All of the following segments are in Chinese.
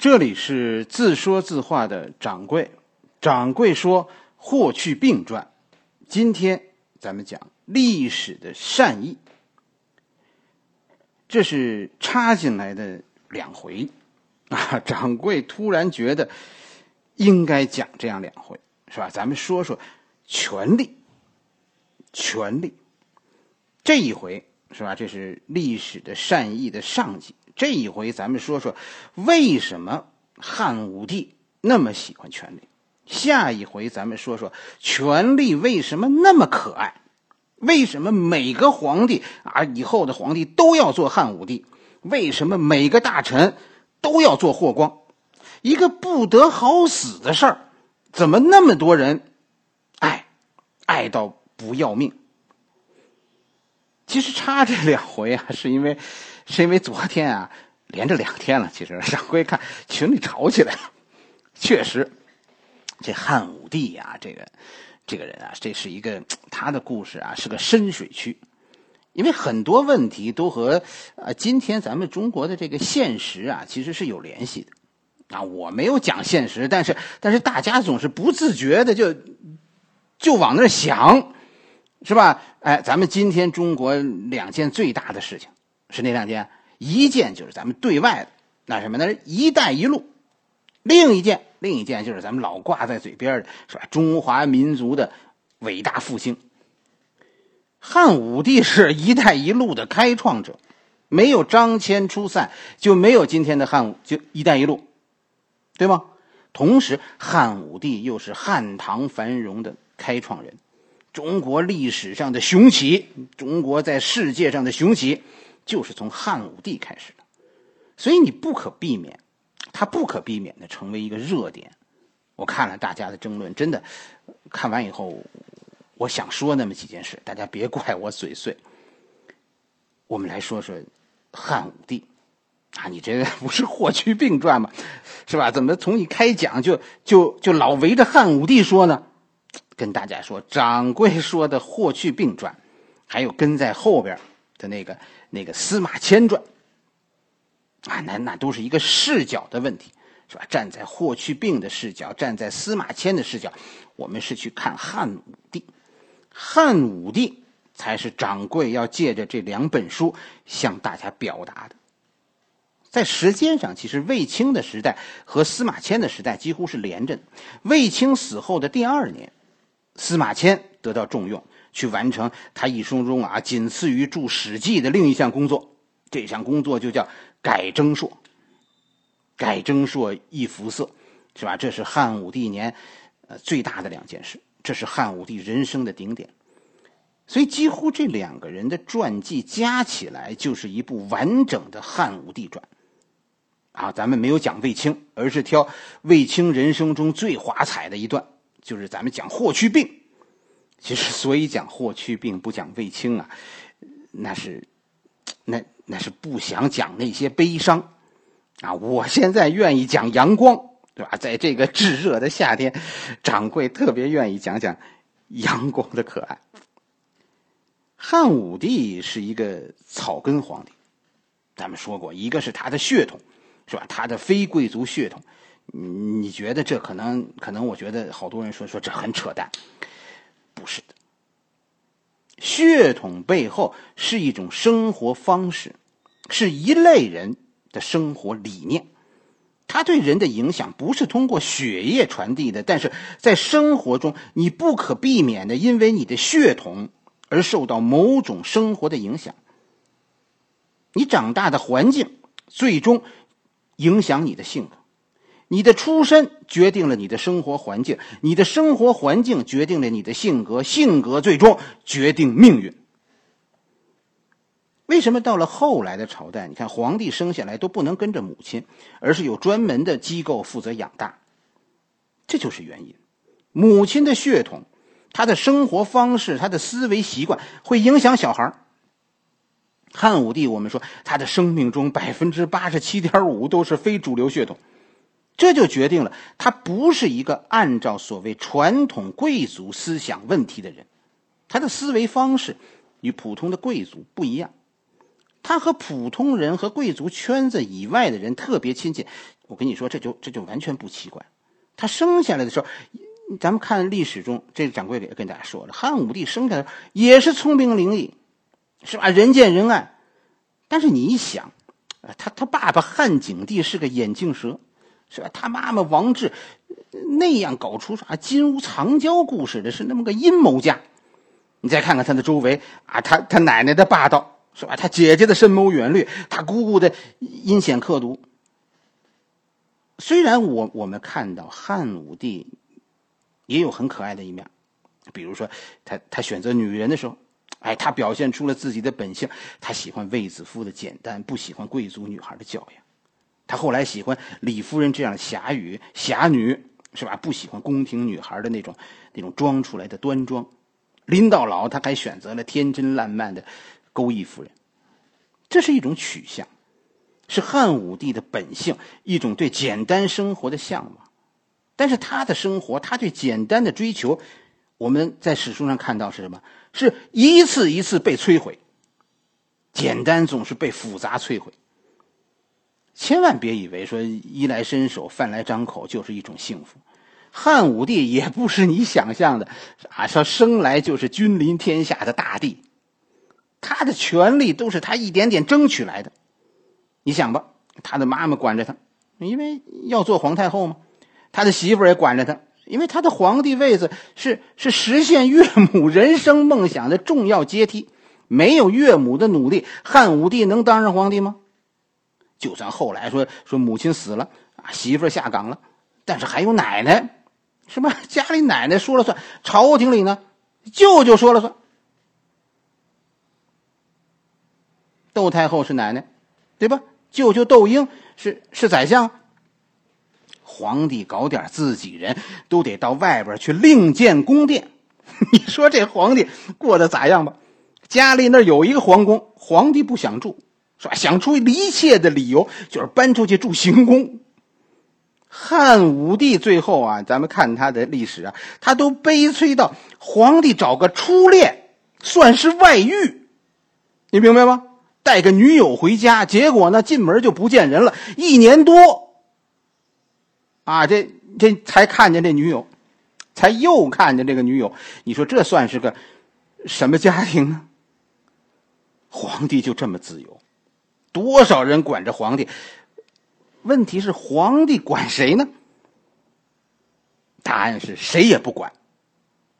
这里是自说自话的掌柜，掌柜说《霍去病传》，今天咱们讲历史的善意。这是插进来的两回啊，掌柜突然觉得应该讲这样两回，是吧？咱们说说权力，权力这一回是吧？这是历史的善意的上集。这一回，咱们说说为什么汉武帝那么喜欢权力。下一回，咱们说说权力为什么那么可爱？为什么每个皇帝啊，以后的皇帝都要做汉武帝？为什么每个大臣都要做霍光？一个不得好死的事儿，怎么那么多人爱，爱到不要命？其实差这两回啊，是因为。是因为昨天啊，连着两天了。其实上回看群里吵起来了，确实，这汉武帝呀，这个这个人啊，这是一个他的故事啊，是个深水区，因为很多问题都和啊今天咱们中国的这个现实啊，其实是有联系的啊。我没有讲现实，但是但是大家总是不自觉的就就往那儿想，是吧？哎，咱们今天中国两件最大的事情。是哪两件？一件就是咱们对外的那什么，那是一带一路；另一件，另一件就是咱们老挂在嘴边的，是吧？中华民族的伟大复兴。汉武帝是一带一路的开创者，没有张骞出塞，就没有今天的汉武，就一带一路，对吗？同时，汉武帝又是汉唐繁荣的开创人，中国历史上的雄起，中国在世界上的雄起。就是从汉武帝开始的，所以你不可避免，他不可避免的成为一个热点。我看了大家的争论，真的看完以后，我想说那么几件事，大家别怪我嘴碎。我们来说说汉武帝啊，你这不是《霍去病传》吗？是吧？怎么从一开讲就就就老围着汉武帝说呢？跟大家说，掌柜说的《霍去病传》，还有跟在后边的那个。那个司马迁传啊，那那都是一个视角的问题，是吧？站在霍去病的视角，站在司马迁的视角，我们是去看汉武帝，汉武帝才是掌柜要借着这两本书向大家表达的。在时间上，其实卫青的时代和司马迁的时代几乎是连着的。卫青死后的第二年，司马迁得到重用。去完成他一生中啊仅次于著《史记》的另一项工作，这项工作就叫改征朔。改征朔易服色，是吧？这是汉武帝年，呃最大的两件事，这是汉武帝人生的顶点。所以几乎这两个人的传记加起来就是一部完整的汉武帝传。啊，咱们没有讲卫青，而是挑卫青人生中最华彩的一段，就是咱们讲霍去病。其实，所以讲霍去病不讲卫青啊，那是，那那是不想讲那些悲伤，啊！我现在愿意讲阳光，对吧？在这个炙热的夏天，掌柜特别愿意讲讲阳光的可爱。汉武帝是一个草根皇帝，咱们说过，一个是他的血统，是吧？他的非贵族血统，你觉得这可能？可能我觉得好多人说说这很扯淡。不是的，血统背后是一种生活方式，是一类人的生活理念。它对人的影响不是通过血液传递的，但是在生活中，你不可避免的因为你的血统而受到某种生活的影响。你长大的环境最终影响你的性格。你的出身决定了你的生活环境，你的生活环境决定了你的性格，性格最终决定命运。为什么到了后来的朝代，你看皇帝生下来都不能跟着母亲，而是有专门的机构负责养大？这就是原因。母亲的血统、他的生活方式、他的思维习惯会影响小孩汉武帝，我们说他的生命中百分之八十七点五都是非主流血统。这就决定了他不是一个按照所谓传统贵族思想问题的人，他的思维方式与普通的贵族不一样。他和普通人和贵族圈子以外的人特别亲近。我跟你说，这就这就完全不奇怪。他生下来的时候，咱们看历史中，这掌柜的也跟大家说了，汉武帝生下来也是聪明伶俐，是吧？人见人爱。但是你一想，他他爸爸汉景帝是个眼镜蛇，是吧？他妈妈王志那样搞出啥金屋藏娇故事的是那么个阴谋家。你再看看他的周围啊，他他奶奶的霸道，是吧？他姐姐的深谋远虑，他姑姑的阴险刻毒。虽然我我们看到汉武帝也有很可爱的一面，比如说他他选择女人的时候，哎，他表现出了自己的本性，他喜欢卫子夫的简单，不喜欢贵族女孩的教养。他后来喜欢李夫人这样侠女侠女，是吧？不喜欢宫廷女孩的那种那种装出来的端庄。临到老，他还选择了天真烂漫的钩弋夫人，这是一种取向。是汉武帝的本性，一种对简单生活的向往。但是他的生活，他对简单的追求，我们在史书上看到是什么？是一次一次被摧毁。简单总是被复杂摧毁。千万别以为说衣来伸手、饭来张口就是一种幸福。汉武帝也不是你想象的啊，说生来就是君临天下的大帝。他的权利都是他一点点争取来的。你想吧，他的妈妈管着他，因为要做皇太后嘛；他的媳妇也管着他，因为他的皇帝位子是是实现岳母人生梦想的重要阶梯。没有岳母的努力，汉武帝能当上皇帝吗？就算后来说说母亲死了啊，媳妇下岗了，但是还有奶奶，是吧？家里奶奶说了算，朝廷里呢，舅舅说了算。窦太后是奶奶，对吧？舅舅窦婴是是宰相，皇帝搞点自己人都得到外边去另建宫殿，你说这皇帝过得咋样吧？家里那有一个皇宫，皇帝不想住，是吧？想出一切的理由，就是搬出去住行宫。汉武帝最后啊，咱们看他的历史啊，他都悲催到皇帝找个初恋算是外遇，你明白吗？带个女友回家，结果呢，进门就不见人了，一年多。啊，这这才看见这女友，才又看见这个女友。你说这算是个什么家庭呢？皇帝就这么自由，多少人管着皇帝？问题是皇帝管谁呢？答案是谁也不管。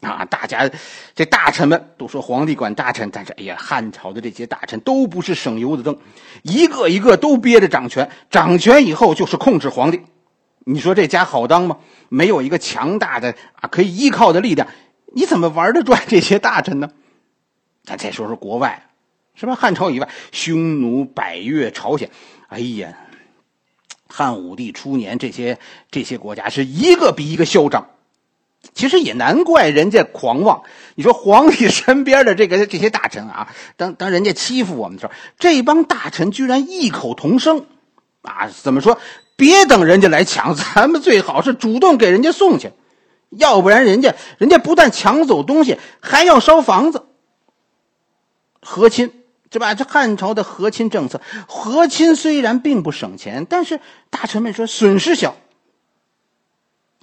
啊，大家这大臣们都说皇帝管大臣，但是哎呀，汉朝的这些大臣都不是省油的灯，一个一个都憋着掌权，掌权以后就是控制皇帝。你说这家好当吗？没有一个强大的啊可以依靠的力量，你怎么玩得转这些大臣呢？咱再说说国外，是吧？汉朝以外，匈奴、百越、朝鲜，哎呀，汉武帝初年这些这些国家是一个比一个嚣张。其实也难怪人家狂妄。你说皇帝身边的这个这些大臣啊，当当人家欺负我们的时候，这帮大臣居然异口同声，啊，怎么说？别等人家来抢，咱们最好是主动给人家送去，要不然人家人家不但抢走东西，还要烧房子。和亲是吧？这汉朝的和亲政策，和亲虽然并不省钱，但是大臣们说损失小。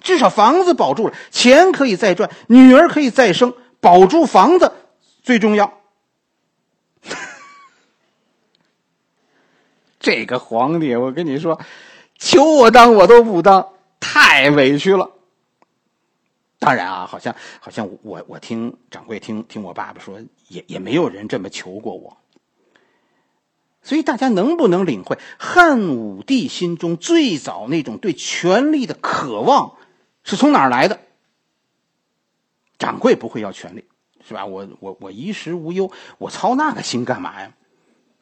至少房子保住了，钱可以再赚，女儿可以再生，保住房子最重要。这个皇帝，我跟你说，求我当我都不当，太委屈了。当然啊，好像好像我我听掌柜听听我爸爸说，也也没有人这么求过我。所以大家能不能领会汉武帝心中最早那种对权力的渴望？是从哪儿来的？掌柜不会要权力，是吧？我我我衣食无忧，我操那个心干嘛呀？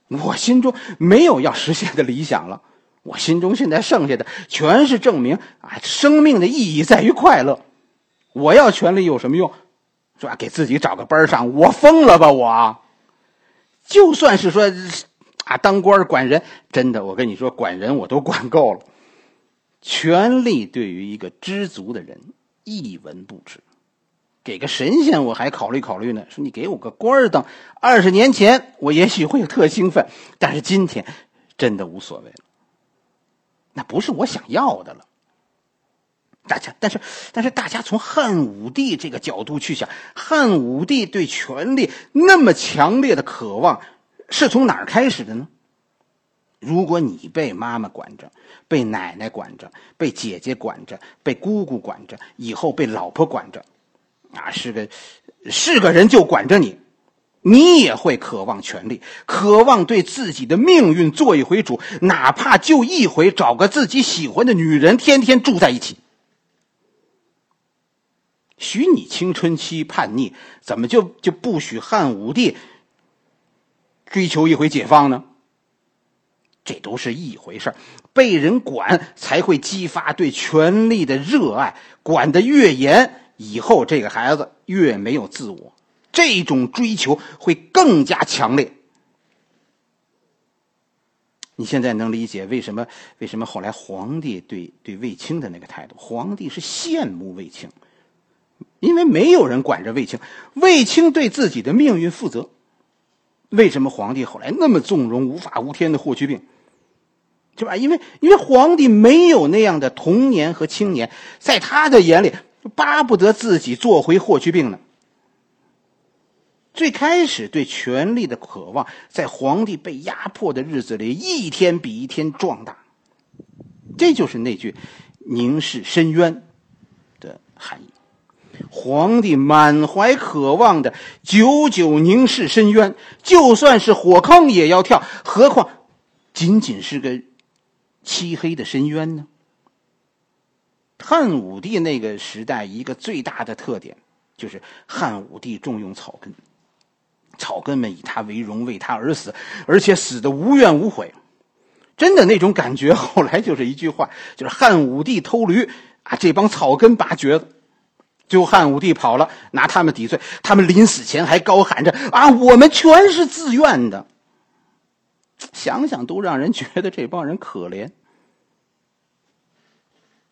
我心中没有要实现的理想了，我心中现在剩下的全是证明啊，生命的意义在于快乐。我要权利有什么用？是吧？给自己找个班上，我疯了吧？我就算是说啊，当官管人，真的，我跟你说，管人我都管够了。权力对于一个知足的人一文不值，给个神仙我还考虑考虑呢。说你给我个官儿当，二十年前我也许会特兴奋，但是今天真的无所谓了。那不是我想要的了。大家，但是，但是，大家从汉武帝这个角度去想，汉武帝对权力那么强烈的渴望，是从哪儿开始的呢？如果你被妈妈管着，被奶奶管着，被姐姐管着，被姑姑管着，以后被老婆管着，啊，是个是个人就管着你，你也会渴望权力，渴望对自己的命运做一回主，哪怕就一回，找个自己喜欢的女人，天天住在一起。许你青春期叛逆，怎么就就不许汉武帝追求一回解放呢？这都是一回事被人管才会激发对权力的热爱，管得越严，以后这个孩子越没有自我，这种追求会更加强烈。你现在能理解为什么为什么后来皇帝对对卫青的那个态度？皇帝是羡慕卫青。因为没有人管着卫青，卫青对自己的命运负责。为什么皇帝后来那么纵容无法无天的霍去病？是吧？因为因为皇帝没有那样的童年和青年，在他的眼里，巴不得自己做回霍去病呢。最开始对权力的渴望，在皇帝被压迫的日子里，一天比一天壮大。这就是那句“凝视深渊”的含义。皇帝满怀渴望的久久凝视深渊，就算是火坑也要跳，何况仅仅是个漆黑的深渊呢？汉武帝那个时代一个最大的特点就是汉武帝重用草根，草根们以他为荣，为他而死，而且死的无怨无悔。真的那种感觉，后来就是一句话，就是汉武帝偷驴啊，这帮草根拔橛子。就汉武帝跑了，拿他们抵罪。他们临死前还高喊着：“啊，我们全是自愿的。”想想都让人觉得这帮人可怜。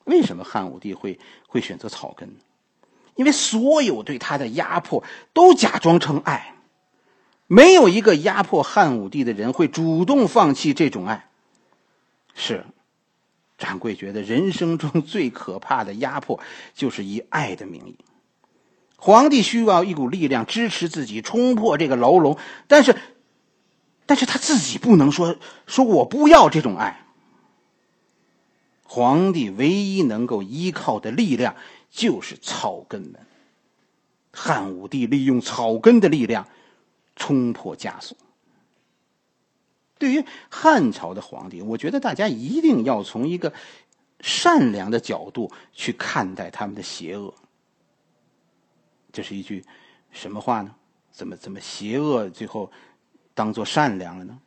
为什么汉武帝会会选择草根？因为所有对他的压迫都假装成爱，没有一个压迫汉武帝的人会主动放弃这种爱。是。掌柜觉得人生中 最可怕的压迫，就是以爱的名义。皇帝需要一股力量支持自己冲破这个牢笼，但是，但是他自己不能说说我不要这种爱。皇帝唯一能够依靠的力量就是草根们。汉武帝利用草根的力量冲破枷锁。对于汉朝的皇帝，我觉得大家一定要从一个善良的角度去看待他们的邪恶。这是一句什么话呢？怎么怎么邪恶最后当做善良了呢？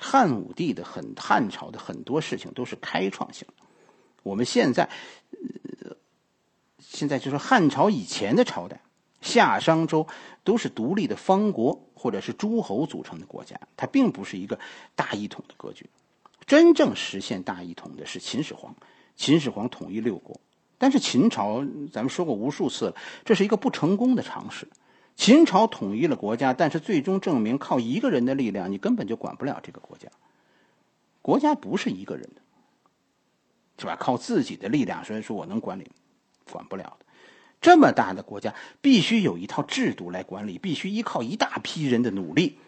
汉武帝的很汉朝的很多事情都是开创性的。我们现在现在就是汉朝以前的朝代。夏商周都是独立的方国或者是诸侯组成的国家，它并不是一个大一统的格局。真正实现大一统的是秦始皇，秦始皇统一六国。但是秦朝，咱们说过无数次了，这是一个不成功的尝试。秦朝统一了国家，但是最终证明靠一个人的力量，你根本就管不了这个国家。国家不是一个人的，是吧？靠自己的力量，所以说我能管理，管不了的。这么大的国家，必须有一套制度来管理，必须依靠一大批人的努力，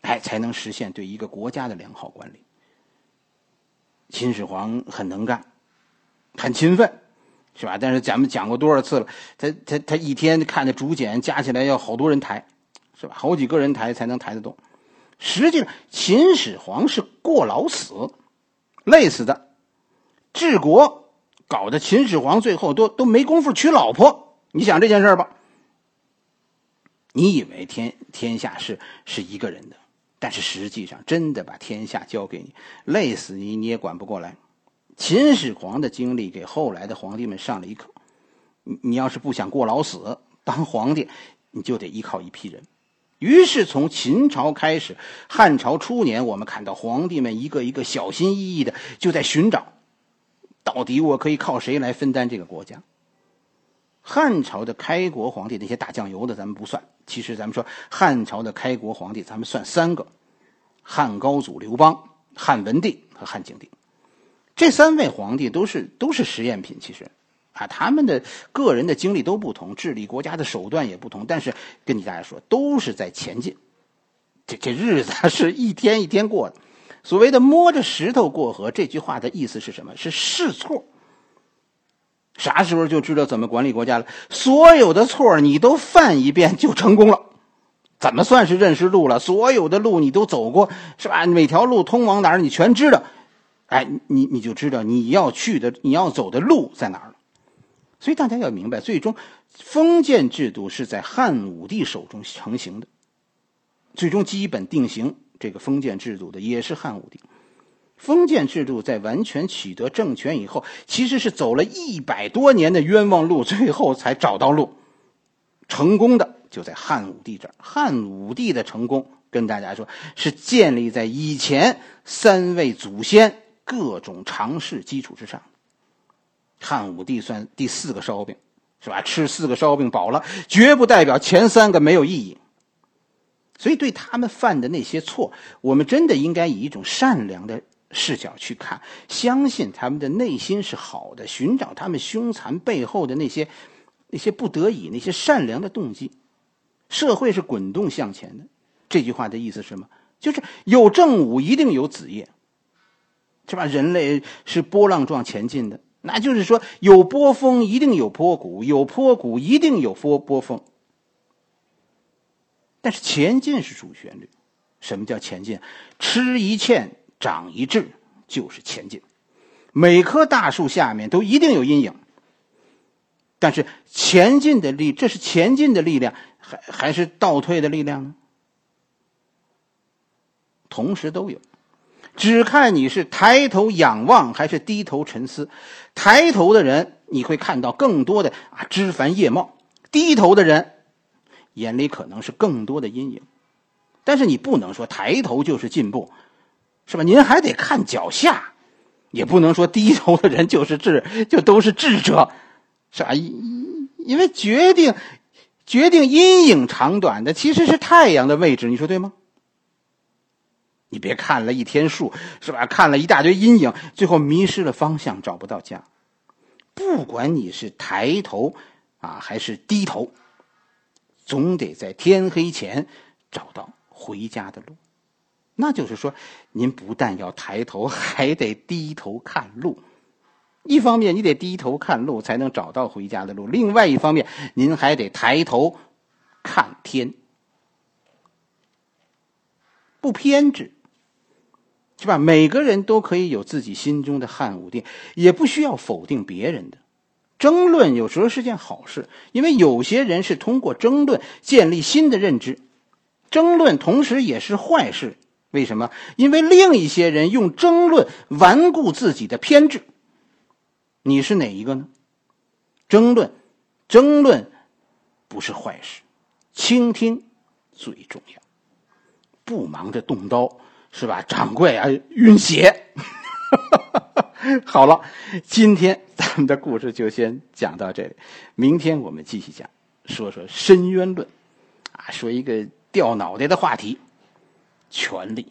哎，才能实现对一个国家的良好管理。秦始皇很能干，很勤奋，是吧？但是咱们讲过多少次了，他他他一天看的竹简加起来要好多人抬，是吧？好几个人抬才能抬得动。实际上，秦始皇是过劳死，累死的，治国。搞得秦始皇最后都都没工夫娶老婆，你想这件事吧？你以为天天下是是一个人的，但是实际上真的把天下交给你，累死你你也管不过来。秦始皇的经历给后来的皇帝们上了一课：你你要是不想过劳死当皇帝，你就得依靠一批人。于是从秦朝开始，汉朝初年，我们看到皇帝们一个一个小心翼翼的就在寻找。到底我可以靠谁来分担这个国家？汉朝的开国皇帝那些打酱油的咱们不算，其实咱们说汉朝的开国皇帝，咱们算三个：汉高祖刘邦、汉文帝和汉景帝。这三位皇帝都是都是实验品，其实啊，他们的个人的经历都不同，治理国家的手段也不同，但是跟你大家说，都是在前进。这这日子是一天一天过的。所谓的摸着石头过河，这句话的意思是什么？是试错。啥时候就知道怎么管理国家了？所有的错你都犯一遍就成功了，怎么算是认识路了？所有的路你都走过，是吧？每条路通往哪儿你全知道，哎，你你就知道你要去的、你要走的路在哪儿了。所以大家要明白，最终封建制度是在汉武帝手中成型的，最终基本定型这个封建制度的也是汉武帝。封建制度在完全取得政权以后，其实是走了一百多年的冤枉路，最后才找到路。成功的就在汉武帝这儿。汉武帝的成功，跟大家说，是建立在以前三位祖先各种尝试基础之上。汉武帝算第四个烧饼，是吧？吃四个烧饼饱了，绝不代表前三个没有意义。所以，对他们犯的那些错，我们真的应该以一种善良的。视角去看，相信他们的内心是好的，寻找他们凶残背后的那些那些不得已、那些善良的动机。社会是滚动向前的，这句话的意思是什么？就是有正午一定有子夜，是吧？人类是波浪状前进的，那就是说有波峰一定有波谷，有坡谷一定有波波峰。但是前进是主旋律，什么叫前进？吃一堑。长一智就是前进，每棵大树下面都一定有阴影。但是前进的力，这是前进的力量，还还是倒退的力量呢？同时都有，只看你是抬头仰望还是低头沉思。抬头的人，你会看到更多的啊枝繁叶茂；低头的人，眼里可能是更多的阴影。但是你不能说抬头就是进步。是吧？您还得看脚下，也不能说低头的人就是智，就都是智者，是吧？因因为决定决定阴影长短的其实是太阳的位置，你说对吗？你别看了一天树，是吧？看了一大堆阴影，最后迷失了方向，找不到家。不管你是抬头啊还是低头，总得在天黑前找到回家的路。那就是说，您不但要抬头，还得低头看路。一方面，你得低头看路，才能找到回家的路；另外一方面，您还得抬头看天，不偏执，是吧？每个人都可以有自己心中的汉武帝，也不需要否定别人的。争论有时候是件好事，因为有些人是通过争论建立新的认知，争论同时也是坏事。为什么？因为另一些人用争论顽固自己的偏执。你是哪一个呢？争论，争论不是坏事，倾听最重要。不忙着动刀，是吧？掌柜啊，晕血。好了，今天咱们的故事就先讲到这里，明天我们继续讲，说说深渊论，啊，说一个掉脑袋的话题。权力。